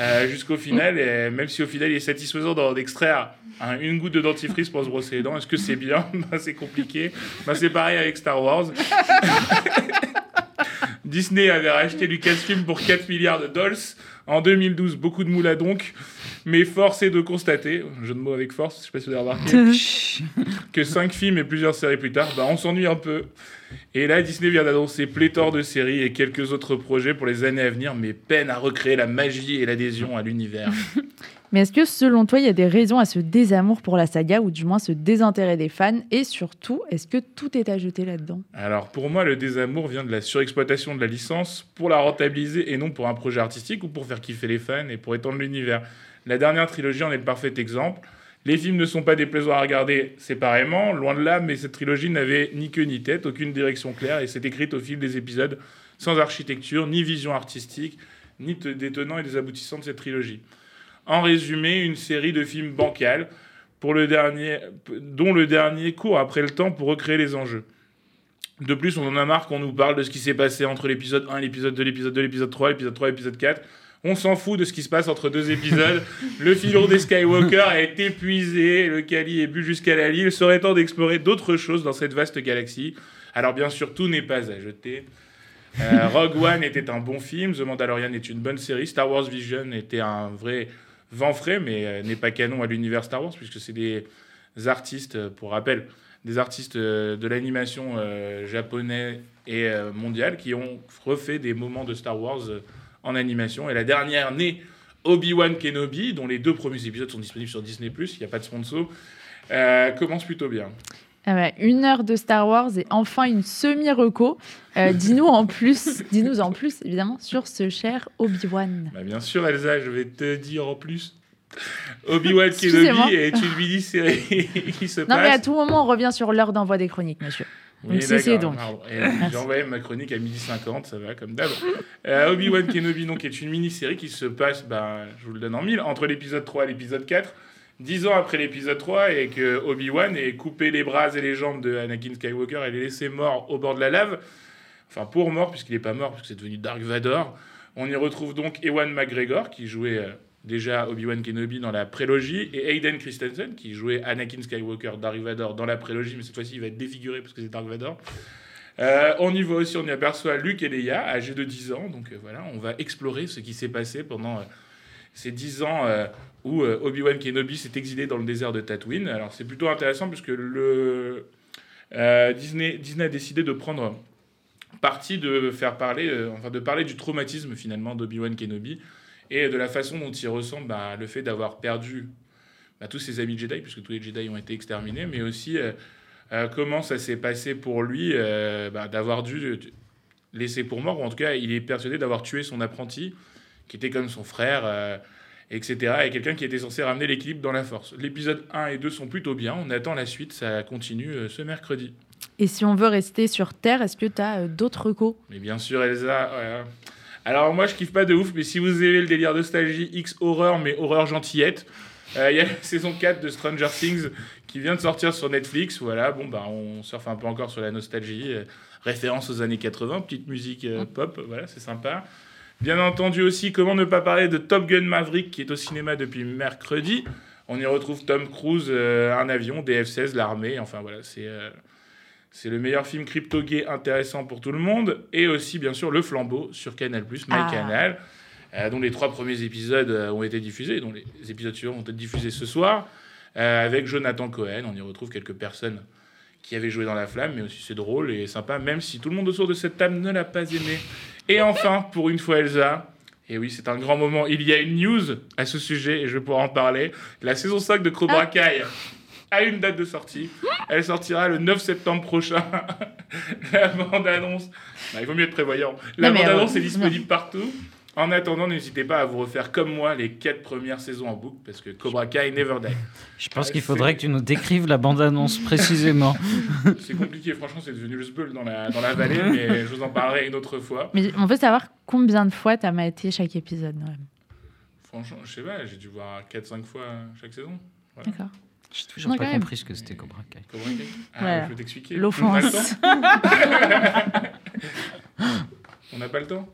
euh, jusqu'au final. Et même si au final il est satisfaisant d'en extraire hein, une goutte de dentifrice pour se brosser les dents, est-ce que c'est bien? Ben, C'est compliqué. Ben, c'est pareil avec Star Wars. Disney avait racheté Lucasfilm pour 4 milliards de dollars en 2012. Beaucoup de moula donc. Mais force est de constater, jeu de mots avec force, je sais pas si vous avez remarqué, que 5 films et plusieurs séries plus tard, bah, on s'ennuie un peu. Et là, Disney vient d'annoncer pléthore de séries et quelques autres projets pour les années à venir, mais peine à recréer la magie et l'adhésion à l'univers. Mais est-ce que selon toi, il y a des raisons à ce désamour pour la saga, ou du moins ce désintérêt des fans? Et surtout, est-ce que tout est à jeter là-dedans? Alors pour moi, le désamour vient de la surexploitation de la licence pour la rentabiliser et non pour un projet artistique ou pour faire kiffer les fans et pour étendre l'univers. La dernière trilogie en est le parfait exemple. Les films ne sont pas déplaisants à regarder séparément, loin de là, mais cette trilogie n'avait ni queue ni tête, aucune direction claire et s'est écrite au fil des épisodes sans architecture, ni vision artistique, ni des tenants et des aboutissants de cette trilogie. En résumé, une série de films bancals, pour le dernier, dont le dernier court après le temps pour recréer les enjeux. De plus, on en a marre qu'on nous parle de ce qui s'est passé entre l'épisode 1 et l'épisode 2, l'épisode 2, l'épisode 3, l'épisode 3, l'épisode 4. On s'en fout de ce qui se passe entre deux épisodes. le filon des Skywalker est épuisé, le Kali est bu jusqu'à la lie. Il serait temps d'explorer d'autres choses dans cette vaste galaxie. Alors bien sûr, tout n'est pas à jeter. Euh, Rogue One était un bon film, The Mandalorian est une bonne série, Star Wars Vision était un vrai vent frais, mais euh, n'est pas canon à l'univers Star Wars, puisque c'est des artistes, euh, pour rappel, des artistes de l'animation japonais et euh, mondial qui ont refait des moments de Star Wars en animation. Et la dernière née, Obi-Wan Kenobi, dont les deux premiers épisodes sont disponibles sur Disney+, il n'y a pas de sponsor, euh, commence plutôt bien. Ah ouais, une heure de Star Wars et enfin une semi-reco. Euh, dis-nous en plus, dis-nous en plus évidemment sur ce cher Obi-Wan. Bah, bien sûr, Elsa, je vais te dire en plus. Obi-Wan. Kenobi est une mini-série qui se Non passe... mais à tout moment on revient sur l'heure d'envoi des chroniques, monsieur. Donc, c'est- c'est donc. euh, J'ai envoyé ma chronique à 12h50, ça va comme d'hab. Euh, Obi-Wan Kenobi donc, est une mini-série qui se passe, ben, je vous le donne en mille, entre l'épisode 3 et l'épisode 4, dix ans après l'épisode 3, et que Obi-Wan ait coupé les bras et les jambes de Anakin Skywalker et les laissé mort au bord de la lave. Enfin, pour mort, puisqu'il n'est pas mort, puisque c'est devenu Dark Vador. On y retrouve donc Ewan McGregor, qui jouait euh, déjà Obi-Wan Kenobi dans la prélogie, et Hayden Christensen, qui jouait Anakin Skywalker, Dark Vador dans la prélogie, mais cette fois-ci, il va être défiguré parce que c'est Dark Vador. Euh, on y voit aussi, on y aperçoit Luke et Leia, âgés de 10 ans. Donc euh, voilà, on va explorer ce qui s'est passé pendant euh, ces 10 ans où Obi-Wan Kenobi s'est exilé dans le désert de Tatooine. Alors c'est plutôt intéressant puisque le, Disney, Disney a décidé de prendre parti de faire parler, enfin de parler du traumatisme finalement d'Obi-Wan Kenobi et de la façon dont il ressent bah, le fait d'avoir perdu bah, tous ses amis Jedi, puisque tous les Jedi ont été exterminés, mais aussi euh, euh, comment ça s'est passé pour lui euh, bah, d'avoir dû laisser pour mort, ou en tout cas, il est persuadé d'avoir tué son apprenti, qui était comme son frère, euh, etc., et quelqu'un qui était censé ramener l'équilibre dans la force. L'épisode 1 et 2 sont plutôt bien, on attend la suite, ça continue ce mercredi. Et si on veut rester sur Terre, est-ce que tu as d'autres recos? Mais bien sûr, Elsa. ouais. Alors, moi, je kiffe pas de ouf, mais si vous aimez le délire nostalgie X horreur, mais horreur gentillette, euh, il y a la saison 4 de Stranger Things qui vient de sortir sur Netflix. Voilà, bon, bah, on surfe un peu encore sur la nostalgie. euh, référence aux années 80, petite musique euh, pop, voilà, c'est sympa. Bien entendu aussi, comment ne pas parler de Top Gun Maverick qui est au cinéma depuis mercredi. On y retrouve Tom Cruise, un avion, des F-16, l'armée, enfin voilà, c'est. C'est le meilleur film crypto-gay intéressant pour tout le monde. Et aussi, bien sûr, Le Flambeau sur Canal+, MyCanal, euh, dont les trois premiers épisodes euh, ont été diffusés, dont les épisodes suivants vont être diffusés ce soir, euh, avec Jonathan Cohen. On y retrouve quelques personnes qui avaient joué dans La Flamme, mais aussi c'est drôle et sympa, même si tout le monde autour de cette table ne l'a pas aimé. Et enfin, pour une fois, Elsa... Et oui, c'est un grand moment. Il y a une news à ce sujet et je vais pouvoir en parler. La saison 5 de Cobra Kai a une date de sortie. Elle sortira le 9 septembre prochain. la bande-annonce. Bah, il vaut mieux être prévoyant. La bande-annonce euh, est disponible partout. En attendant, n'hésitez pas à vous refaire comme moi les quatre premières saisons en boucle parce que Cobra Kai never die. Je pense qu'il faudrait que tu nous décrives la bande-annonce précisément. C'est compliqué, franchement, c'est devenu le sbeul dans la, dans la vallée, mais je vous en parlerai une autre fois. Mais on veut savoir combien de fois tu as maté chaque épisode. Noël. Franchement, je sais pas, j'ai dû voir 4-5 fois chaque saison. Voilà. D'accord. J'ai toujours Non, pas quand même. compris ce que c'était Cobra Kai. Cobra Kai Ah. Je vais t'expliquer. L'offense. On n'a pas le temps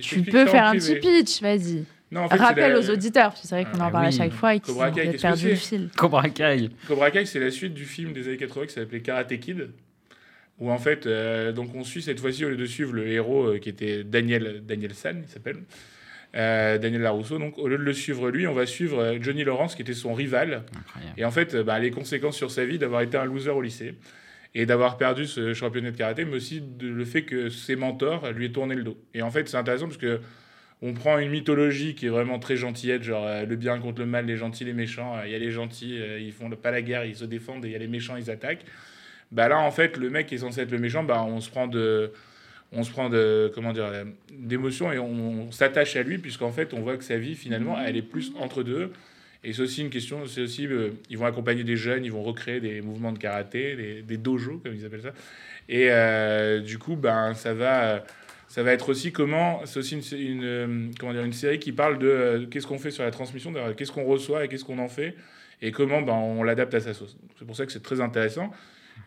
Tu peux faire un privé. petit pitch, vas-y. Non, en fait, la- aux auditeurs, c'est vrai qu'on Ah, en parle oui. à chaque fois et qu'ils ont que perdu le c'est fil. Cobra Kai. Cobra Kai, c'est la suite du film des années 80 qui s'appelait Karate Kid. Où en fait, euh, donc on suit cette fois-ci, au lieu de suivre le héros euh, qui était Daniel, Daniel San, il s'appelle, euh, Daniel Larousseau, donc au lieu de le suivre lui, on va suivre euh, Johnny Lawrence qui était son rival. Incroyable. Et en fait, euh, bah, les conséquences sur sa vie d'avoir été un loser au lycée et d'avoir perdu ce championnat de karaté, mais aussi de, le fait que ses mentors lui aient tourné le dos. Et en fait, c'est intéressant parce que on prend une mythologie qui est vraiment très gentillette, genre euh, le bien contre le mal, les gentils, les méchants. Euh, Il y a les gentils, ils font pas la guerre, ils se défendent, et il y a les méchants, ils attaquent. Bah là, en fait, le mec qui est censé être le méchant, bah on se prend de, on se prend de, comment dire, et on, s'attache à lui puisqu'en fait, on voit que sa vie finalement, elle est plus entre deux. Et c'est aussi une question, c'est aussi, euh, ils vont accompagner des jeunes, ils vont recréer des mouvements de karaté, des, des dojos, comme ils appellent ça. Et euh, du coup, ben, ça va, ça va être aussi comment, c'est aussi une, euh, comment dire, une série qui parle de qu'est-ce qu'on fait sur la transmission, qu'est-ce qu'on reçoit et qu'est-ce qu'on en fait. et comment ben, on l'adapte à sa sauce. C'est pour ça que c'est très intéressant.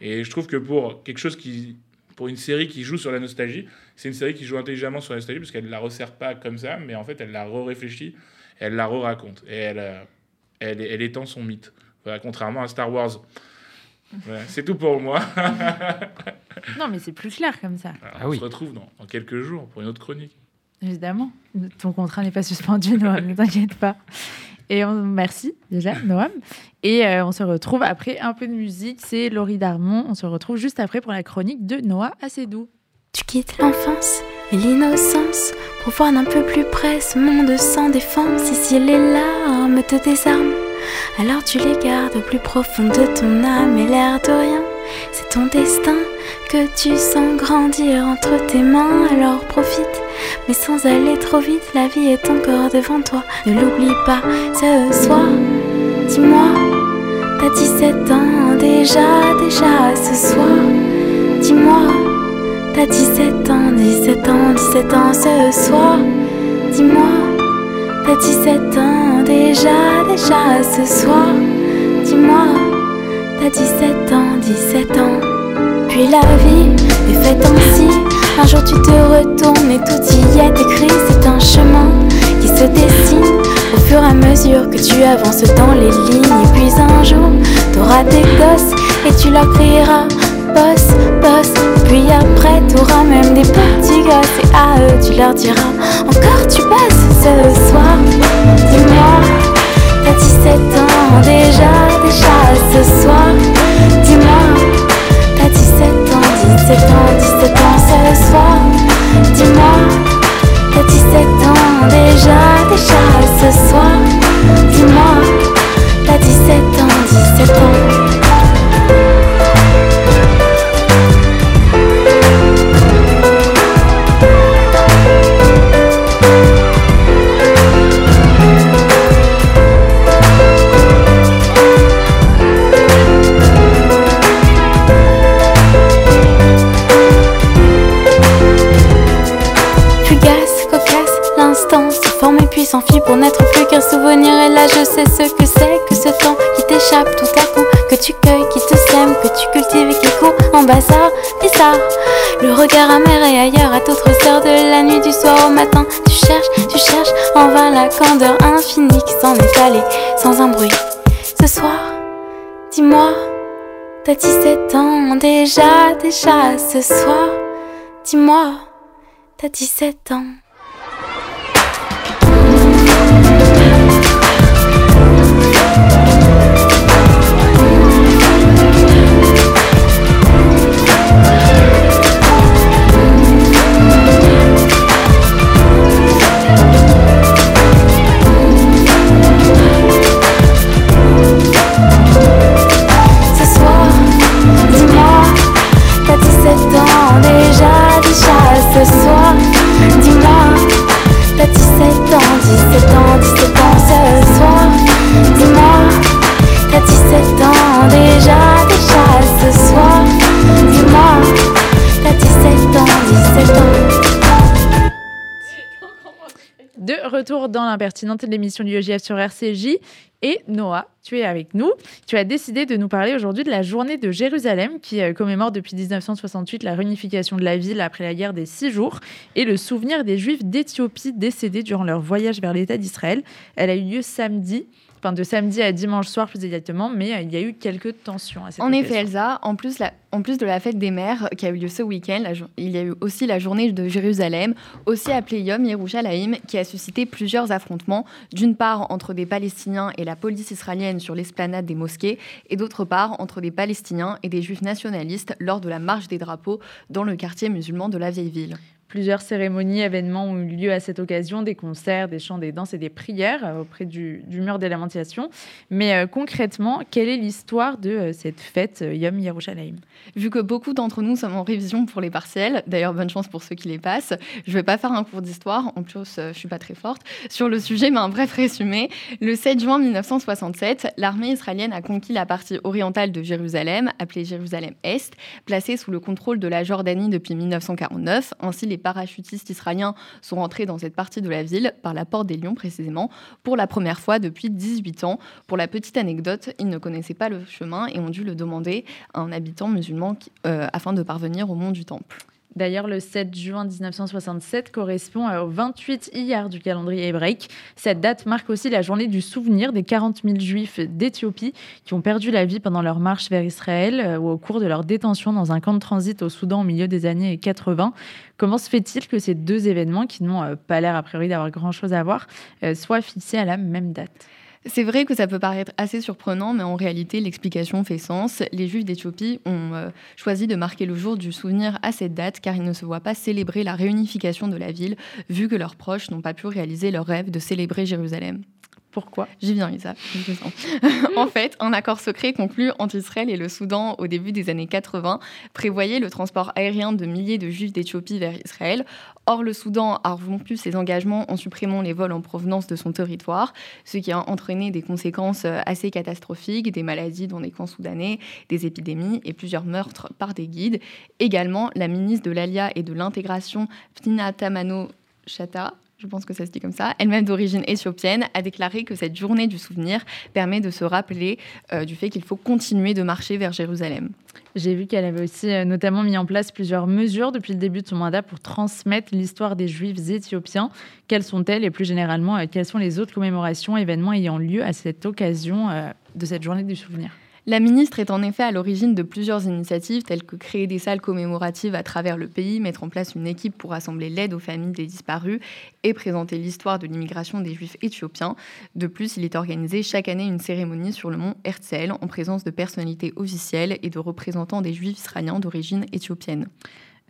Et je trouve que pour quelque chose qui, pour une série qui joue sur la nostalgie, c'est une série qui joue intelligemment sur la nostalgie parce qu'elle ne la resserre pas comme ça, mais en fait elle la re-réfléchit, elle la re-raconte et elle, euh, elle, elle étend son mythe. Voilà, contrairement à Star Wars. Voilà, c'est tout pour moi. Non, mais c'est plus clair comme ça, Alors, Ah on oui. se retrouve dans, dans quelques jours pour une autre chronique. évidemment. Ton contrat n'est pas suspendu, ne t'inquiète pas. Et on, merci déjà, Noam. Et euh, on se retrouve après un peu de musique. C'est Laurie Darmon. On se retrouve juste après pour la chronique de Noah Assedou. Tu quittes l'enfance et l'innocence pour voir d'un peu plus près ce monde sans défense. Et si les larmes te désarment, alors tu les gardes au plus profond de ton âme et l'air de rien. C'est ton destin que tu sens grandir entre tes mains, alors profite. Mais sans aller trop vite, la vie est encore devant toi. Ne l'oublie pas ce soir. Dis-moi, t'as 17 ans déjà, déjà ce soir. Dis-moi. T'as 17 ans, 17 ans, 17 ans ce soir. Dis-moi, t'as 17 ans déjà, déjà ce soir. Dis-moi, t'as 17 ans, 17 ans. Puis la vie est faite ainsi. Un jour tu te retournes et tout y est écrit. C'est un chemin qui se dessine au fur et à mesure que tu avances dans les lignes. Et puis un jour, t'auras des gosses et tu leur crieras boss, boss. Puis après, t'auras même des petits gosses et à eux, tu leur diras encore tu bosses ce soir. Dis-moi, t'as 17 ans déjà, déjà ce soir. Dis-moi, t'as 17 ans, 17 ans, 17 ans ce soir. Dis-moi, t'as 17 ans déjà, déjà ce soir. Dis-moi, t'as 17 ans, 17 ans. Sais ce que c'est que ce temps qui t'échappe tout à coup, que tu cueilles, qui te sème, que tu cultives et qui court en bazar, bizarre. Le regard amer et ailleurs à toute heure de la nuit, du soir au matin. Tu cherches, tu cherches en vain la candeur infinie qui s'en est allée sans un bruit. Ce soir, dis-moi, t'as 17 ans déjà, déjà ce soir. Dis-moi. T'as 17 ans. Déjà, déjà ce soir. Dis-moi, t'as 17 ans, 17 ans, 17 ans ce soir. Dis-moi, t'as 17 ans déjà, déjà ce soir. Dis-moi, t'as 17 ans, 17 ans. De retour dans l'impertinente de l'émission du EGF sur RCJ. Et Noah, tu es avec nous. Tu as décidé de nous parler aujourd'hui de la journée de Jérusalem qui euh, commémore depuis 1968 la réunification de la ville après la guerre des six jours et le souvenir des Juifs d'Éthiopie décédés durant leur voyage vers l'État d'Israël. Elle a eu lieu samedi, enfin de samedi à dimanche soir plus exactement, mais euh, il y a eu quelques tensions à cette En effet. Elsa, en plus, la- en plus de la fête des mères qui a eu lieu ce week-end, il y a eu aussi la journée de Jérusalem, aussi appelée Yom Yerushalayim, qui a suscité plusieurs affrontements, d'une part entre des Palestiniens et la police israélienne sur l'esplanade des mosquées, et d'autre part entre des Palestiniens et des Juifs nationalistes lors de la marche des drapeaux dans le quartier musulman de la vieille ville. Plusieurs cérémonies, événements ont eu lieu à cette occasion, des concerts, des chants, des danses et des prières euh, auprès du, du mur des lamentations. Mais euh, concrètement, quelle est l'histoire de euh, cette fête euh, Yom Yerushalayim? Vu que beaucoup d'entre nous sommes en révision pour les partiels, d'ailleurs bonne chance pour ceux qui les passent, je vais pas faire un cours d'histoire, en plus euh, je suis pas très forte sur le sujet, mais un bref résumé. Le 7 juin 1967, l'armée israélienne a conquis la partie orientale de Jérusalem, appelée Jérusalem-Est, placée sous le contrôle de la Jordanie depuis 1949, ainsi les parachutistes israéliens sont rentrés dans cette partie de la ville, par la porte des Lions précisément, pour la première fois depuis 18 ans. Pour la petite anecdote, ils ne connaissaient pas le chemin et ont dû le demander à un habitant musulman euh, afin de parvenir au mont du Temple. D'ailleurs, le 7 juin 1967 correspond au 28 Iyar du calendrier hébraïque. Cette date marque aussi la journée du souvenir des 40 000 juifs d'Éthiopie qui ont perdu la vie pendant leur marche vers Israël euh, ou au cours de leur détention dans un camp de transit au Soudan au milieu des années 80. Comment se fait-il que ces deux événements, qui n'ont euh, pas l'air a priori d'avoir grand-chose à voir, euh, soient fixés à la même date? C'est vrai que ça peut paraître assez surprenant, mais en réalité, l'explication fait sens. Les Juifs d'Éthiopie ont euh, choisi de marquer le jour du souvenir à cette date car ils ne se voient pas célébrer la réunification de la ville, vu que leurs proches n'ont pas pu réaliser leur rêve de célébrer Jérusalem. Pourquoi J'y viens, Isa. en fait, un accord secret conclu entre Israël et le Soudan au début des années 80 prévoyait le transport aérien de milliers de juifs d'Éthiopie vers Israël. Or, le Soudan a rompu ses engagements en supprimant les vols en provenance de son territoire, ce qui a entraîné des conséquences euh, assez catastrophiques, des maladies dans les camps soudanais, des épidémies et plusieurs meurtres par des guides. Également, la ministre de l'Alia et de l'intégration, Ptina Tamano Chata, je pense que ça se dit comme ça, elle-même d'origine éthiopienne, a déclaré que cette journée du souvenir permet de se rappeler euh, du fait qu'il faut continuer de marcher vers Jérusalem. J'ai vu qu'elle avait aussi euh, notamment mis en place plusieurs mesures depuis le début de son mandat pour transmettre l'histoire des Juifs éthiopiens. Quelles sont-elles et plus généralement, euh, quelles sont les autres commémorations, événements ayant lieu à cette occasion de cette journée du souvenir? La ministre est en effet à l'origine de plusieurs initiatives telles que créer des salles commémoratives à travers le pays, mettre en place une équipe pour rassembler l'aide aux familles des disparus et présenter l'histoire de l'immigration des juifs éthiopiens. De plus, il est organisé chaque année une cérémonie sur le mont Herzl en présence de personnalités officielles et de représentants des juifs israéliens d'origine éthiopienne.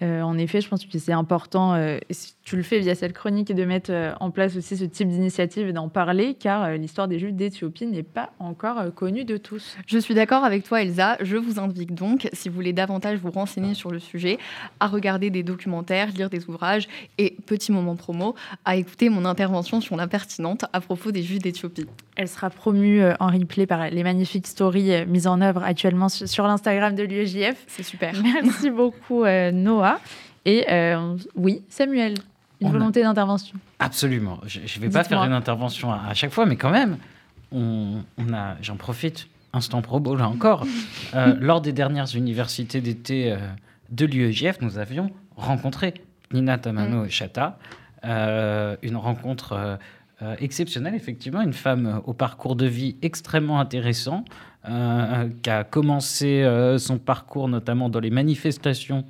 Euh, en effet, je pense que c'est important, euh, si tu le fais via cette chronique, de mettre euh, en place aussi ce type d'initiative et d'en parler, car l'histoire des Juifs d'Éthiopie n'est pas encore connue de tous. Je suis d'accord avec toi, Elsa. Je vous invite donc, si vous voulez davantage vous renseigner sur le sujet, à regarder des documentaires, lire des ouvrages et, petit moment promo, à écouter mon intervention sur l'impertinente à propos des Juifs d'Éthiopie. Elle sera promue en replay par les magnifiques stories mises en œuvre actuellement sur, l'Instagram de l'UEJF. C'est super. Merci beaucoup, euh, Et euh, oui, Samuel, une On a- volonté d'intervention. Absolument. Je ne vais pas faire une intervention à, à chaque fois, mais quand même, on, on a, j'en profite, instant probo là encore. Euh, lors des dernières universités d'été euh, de l'UEJF, nous avions rencontré Nina Tamano et Chata. Euh, une rencontre exceptionnelle, effectivement, une femme au parcours de vie extrêmement intéressant, qui a commencé son parcours notamment dans les manifestations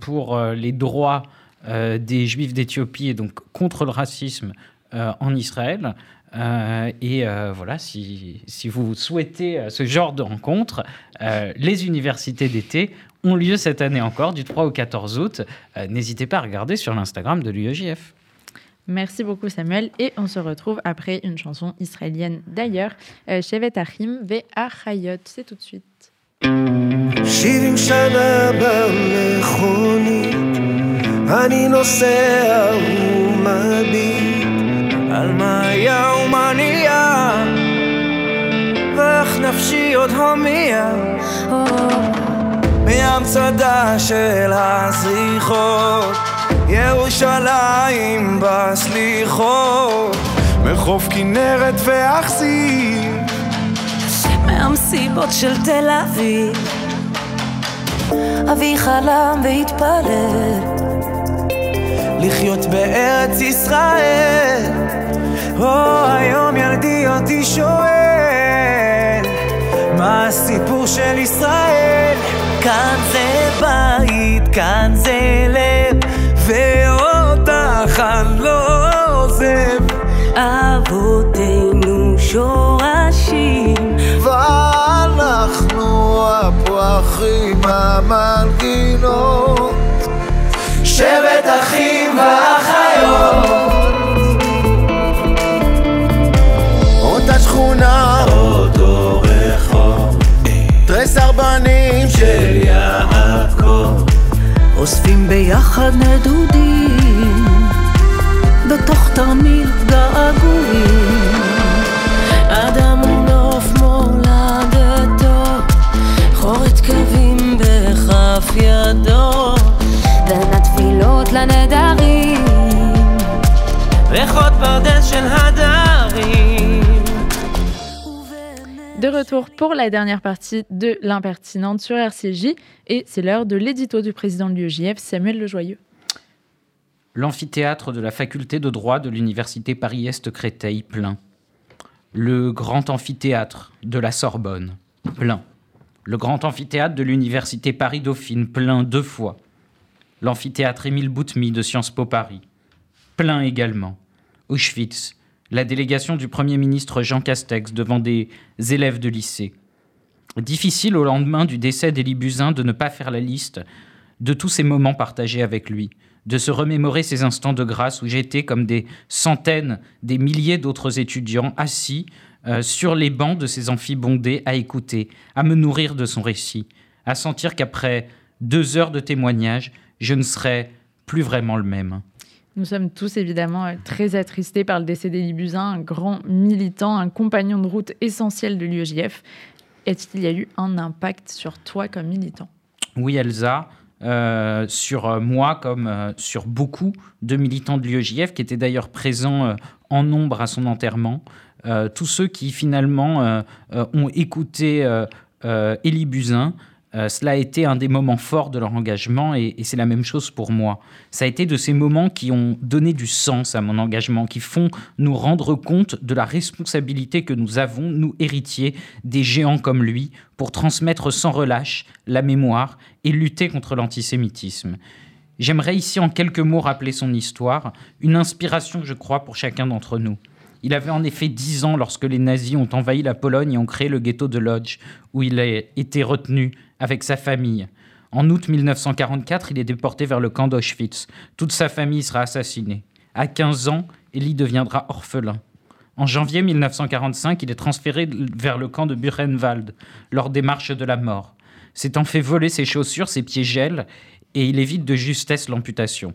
pour euh, les droits euh, des Juifs d'Éthiopie et donc contre le racisme euh, en Israël. Euh, et euh, voilà, si, si vous souhaitez euh, ce genre de rencontre, euh, les universités d'été ont lieu cette année encore, du 3 au 14 août. Euh, N'hésitez pas à regarder sur l'Instagram de l'UEJF. Merci beaucoup, Samuel. Et on se retrouve après une chanson israélienne d'ailleurs, euh, Shevet Achim Ve'achayot. C'est tout de suite. 70 שנה במכונית, אני נוסע ומביט על מה היה ומה נהיה, ואיך נפשי עוד הומייה. מהמצדה של הזריחות, ירושלים בסליחות, מחוף כנרת ואכזיב. מהמסיבות של תל אביב אבי חלם והתפלל לחיות בארץ ישראל. או, היום ילדי אותי שואל, מה הסיפור של ישראל? כאן זה בית, כאן זה לב ואותך אני לא עוזב. אבותינו שורשים הפרחים המנגינות שבט אחים ואחיות. אותה שכונה אותו רחוב תרי סרבנים של יעקב אוספים ביחד נדודים בתוך תרמיל געגועים חורת קווים בכף ידו בין התפילות לנ... ריחות פרדס של הדרים De retour pour la dernière partie de l'impertinente sur RCJ et c'est l'heure de l'édito du président de l'UEJF, Samuel Lejoyeux. L'amphithéâtre de la faculté de droit de l'université Paris-Est Créteil plein. Le grand amphithéâtre de la Sorbonne plein. Le grand amphithéâtre de l'université Paris-Dauphine plein deux fois. L'amphithéâtre Émile Boutmy de Sciences Po Paris plein également. Auschwitz, la délégation du Premier ministre Jean Castex devant des élèves de lycée. Difficile au lendemain du décès d'Élie Buzyn de ne pas faire la liste de tous ces moments partagés avec lui, de se remémorer ces instants de grâce où j'étais comme des centaines, des milliers d'autres étudiants assis euh, sur les bancs de ces amphibondés à écouter, à me nourrir de son récit, à sentir qu'après deux heures de témoignage, je ne serais plus vraiment le même. Nous sommes tous évidemment euh, très attristés par le décès d'Élie Buzyn, un grand militant, un compagnon de route essentiel de l'UEJF. Est-ce qu'il y a eu un impact sur toi comme militant? Oui, Elsa. euh, sur moi comme euh, sur beaucoup de militants de l'UEJF qui étaient d'ailleurs présents euh, en nombre à son enterrement. Euh, tous ceux qui finalement euh, euh, ont écouté Élie Buzyn, cela a été un des moments forts de leur engagement et, et c'est la même chose pour moi. Ça a été de ces moments qui ont donné du sens à mon engagement, qui font nous rendre compte de la responsabilité que nous avons, nous héritiers, des géants comme lui, pour transmettre sans relâche la mémoire et lutter contre l'antisémitisme. J'aimerais ici en quelques mots rappeler son histoire, une inspiration, je crois, pour chacun d'entre nous. Il avait en effet 10 ans lorsque les nazis ont envahi la Pologne et ont créé le ghetto de Lodz, où il a été retenu avec sa famille. En août 1944, il est déporté vers le camp d'Auschwitz. Toute sa famille sera assassinée. À 15 ans, Elie deviendra orphelin. En janvier 1945, il est transféré vers le camp de Buchenwald lors des marches de la mort. S'étant fait voler ses chaussures, ses pieds gèlent et il évite de justesse l'amputation.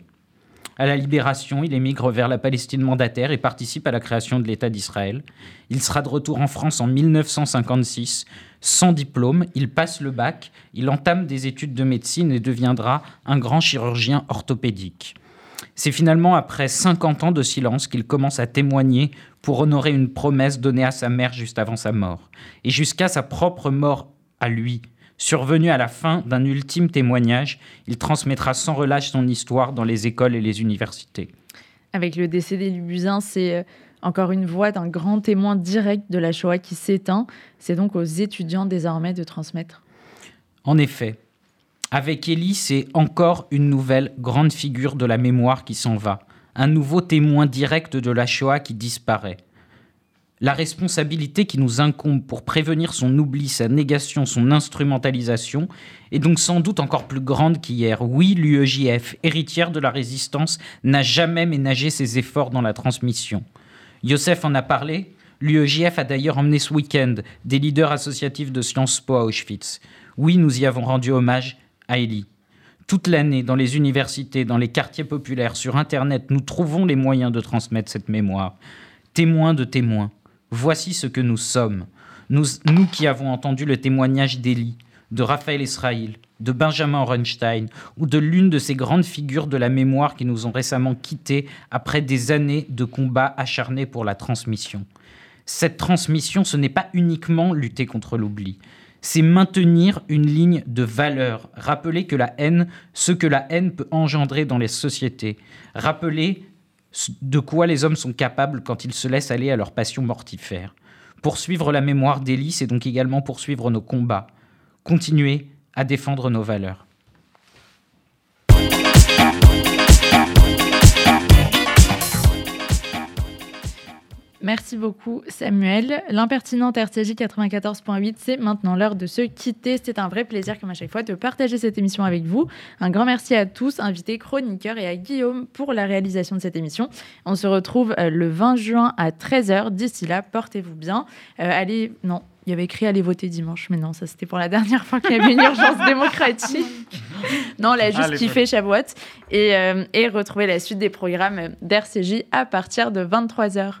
À la libération, il émigre vers la Palestine mandataire et participe à la création de l'État d'Israël. Il sera de retour en France en 1956. Sans diplôme, il passe le bac, il entame des études de médecine et deviendra un grand chirurgien orthopédique. C'est finalement après 50 ans de silence qu'il commence à témoigner pour honorer une promesse donnée à sa mère juste avant sa mort, et jusqu'à sa propre mort à lui. Survenu à la fin d'un ultime témoignage, il transmettra sans relâche son histoire dans les écoles et les universités. Avec le décès d'Élie Buzyn, c'est euh, encore une voix d'un grand témoin direct de la Shoah qui s'éteint. C'est donc aux étudiants désormais de transmettre. En effet, avec Élie, c'est encore une nouvelle grande figure de la mémoire qui s'en va, un nouveau témoin direct de la Shoah qui disparaît. La responsabilité qui nous incombe pour prévenir son oubli, sa négation, son instrumentalisation est donc sans doute encore plus grande qu'hier. Oui, l'UEJF, héritière de la résistance, n'a jamais ménagé ses efforts dans la transmission. Youssef en a parlé. L'UEJF a d'ailleurs emmené ce week-end des leaders associatifs de Sciences Po à Auschwitz. Oui, nous y avons rendu hommage à Elie. Toute l'année, dans les universités, dans les quartiers populaires, sur Internet, nous trouvons les moyens de transmettre cette mémoire. Témoins de témoins. Voici ce que nous sommes. Nous, qui avons entendu le témoignage d'Élie, de Raphaël Israël, de Benjamin Orenstein ou de l'une de ces grandes figures de la mémoire qui nous ont récemment quittés après des années de combats acharnés pour la transmission. Cette transmission, ce n'est pas uniquement lutter contre l'oubli, c'est maintenir une ligne de valeur, rappeler que la haine, ce que la haine peut engendrer dans les sociétés, rappeler de quoi les hommes sont capables quand ils se laissent aller à leur passion mortifère. Poursuivre la mémoire d'Élie, c'est donc également poursuivre nos combats, continuer à défendre nos valeurs. Merci beaucoup Samuel. L'impertinente RCJ 94.8, c'est maintenant l'heure de se quitter. C'est un vrai plaisir comme à chaque fois de partager cette émission avec vous. Un grand merci à tous, invités, chroniqueurs et à Guillaume pour la réalisation de cette émission. On se retrouve euh, le 20 juin à 13h. D'ici là, portez-vous bien. Euh, allez, non, il y avait écrit aller voter dimanche, mais non, ça c'était pour la dernière fois qu'il y avait une urgence démocratique. Non, on l'a juste Allez, kiffé Chabouette. Et, euh, et retrouver la suite des programmes d'RCJ à partir de 23h.